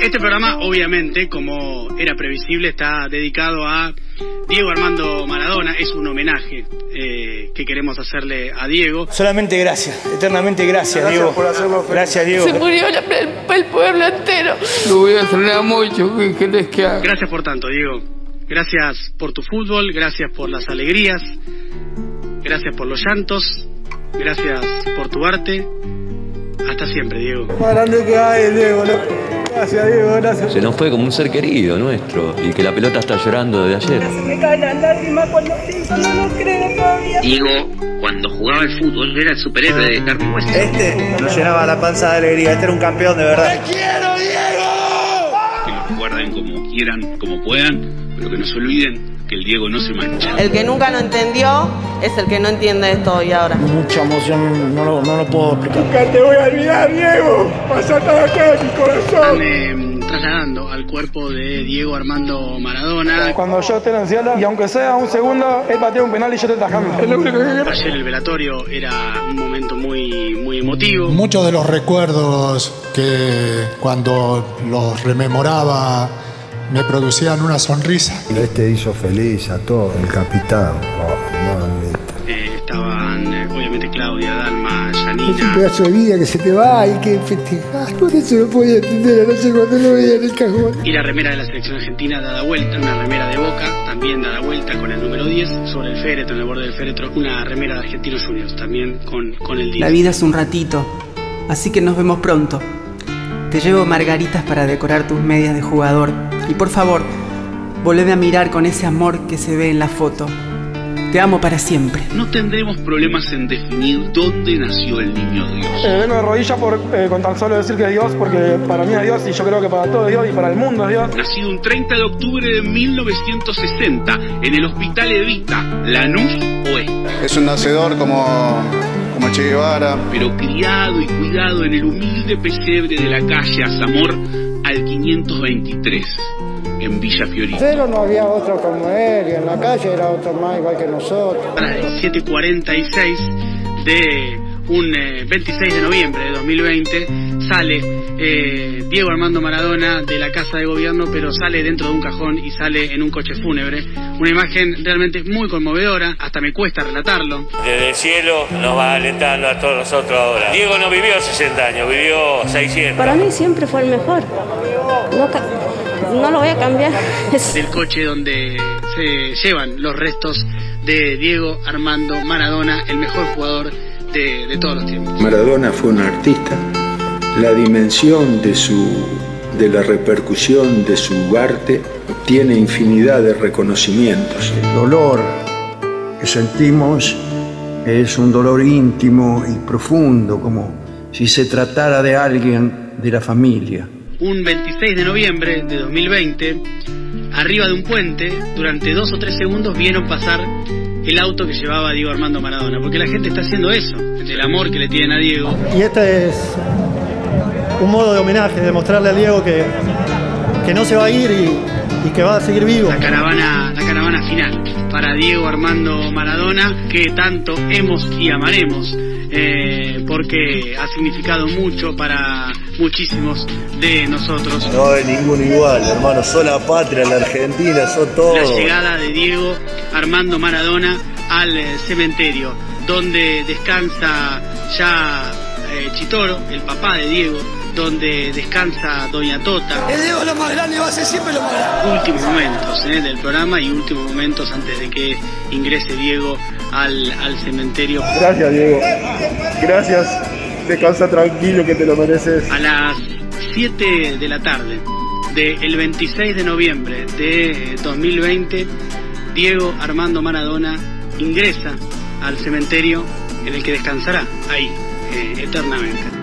Este programa, obviamente, como era previsible, está dedicado a Diego Armando Maradona. Es un homenaje eh, que queremos hacerle a Diego. Solamente gracias, eternamente gracias, Diego. Gracias, Diego. Se murió el, el pueblo entero. Lo voy a extrañar mucho, ¿qué querés que haga? Gracias por tanto, Diego. Gracias por tu fútbol, gracias por las alegrías, gracias por los llantos, gracias por tu arte. Hasta siempre, Diego. Más grande que hay, Diego. Gracias, Diego, gracias. Se nos fue como un ser querido nuestro y que la pelota está llorando desde ayer. Se me caen las lágrimas cuando pienso, no lo creo todavía. Diego, cuando jugaba al fútbol, era el superhéroe de carne. Este nos llenaba la panza de alegría. Este era un campeón de verdad. lo recuerden como quieran, como puedan, pero que no se olviden que el Diego no se mancha. El que nunca lo entendió es el que no entiende esto hoy ahora. Mucha emoción, no lo, no lo puedo explicar. Nunca te voy a olvidar, Diego. Pasate acá en mi corazón. Están eh, trasladando al cuerpo de Diego Armando Maradona. Cuando yo esté en el cielo, y aunque sea un segundo, él patea un penal y yo te tajando. Es lo único que quiero. Ayer el velatorio era un momento muy, muy emotivo. Muchos de los recuerdos que cuando los rememoraba me producían una sonrisa. Este hizo feliz a todo, el capitán. Oh. Eh, estaban eh, obviamente Claudia, Dalma, Es un pedazo de vida que se te va y que festejar. Por eso no podía entender anoche cuando lo veía en el cajón. Y la remera de la selección argentina dada vuelta, una remera de boca, también dada vuelta con el número 10, sobre el féretro, en el borde del féretro, una remera de Argentinos Juniors, también con, con el 10. La vida es un ratito, así que nos vemos pronto. Te llevo margaritas para decorar tus medias de jugador. Y por favor, volveme a mirar con ese amor que se ve en la foto. Te amo para siempre. No tendremos problemas en definir dónde nació el niño Dios. Eh, vengo de rodillas por, eh, con tan solo decir que es Dios, porque para mí es Dios y yo creo que para todo es Dios y para el mundo es Dios. Nacido un 30 de octubre de 1960 en el Hospital Evita, Lanús Oeste. Es un nacedor como, como Che Guevara. pero criado y cuidado en el humilde pesebre de la calle Azamor al 523, en Villa Fiorito. Pero no había otro como él y en la calle era otro más igual que nosotros. a las 17.46 de un eh, 26 de noviembre de 2020 sale eh, Diego Armando Maradona de la casa de gobierno, pero sale dentro de un cajón y sale en un coche fúnebre. Una imagen realmente muy conmovedora, hasta me cuesta relatarlo. Desde el cielo nos va alentando a todos nosotros ahora. Diego no vivió 60 años, vivió 600. Para mí siempre fue el mejor. No, no lo voy a cambiar. Del coche donde se llevan los restos de Diego Armando Maradona, el mejor jugador de, de todos los tiempos. Maradona fue un artista. La dimensión de su de la repercusión de su arte tiene infinidad de reconocimientos. El dolor que sentimos es un dolor íntimo y profundo, como si se tratara de alguien de la familia. un 26 de noviembre de 2020, arriba de un puente, durante dos o tres segundos vieron pasar el auto que llevaba Diego Armando Maradona, porque la gente está haciendo eso, del amor que le tienen a Diego. Y este es un modo de homenaje, de mostrarle a Diego que, que no se va a ir y, y que va a seguir vivo. La caravana, la caravana final para Diego Armando Maradona, que tanto hemos y amaremos, eh, porque ha significado mucho para muchísimos de nosotros. No hay ninguno igual, hermano. Son la patria, la Argentina, son la todos. llegada de Diego Armando Maradona al eh, cementerio, donde descansa ya eh, Chitoro, el papá de Diego, donde descansa Doña Tota. El Diego es lo más grande y va a ser siempre lo más grande. Últimos momentos eh, del programa y últimos momentos antes de que ingrese Diego al, al cementerio. Gracias, Diego. Gracias. Descansa tranquilo que te lo mereces. A las 7 de la tarde del 26 de noviembre de 2020, Diego Armando Maradona ingresa al cementerio en el que descansará ahí eh, eternamente.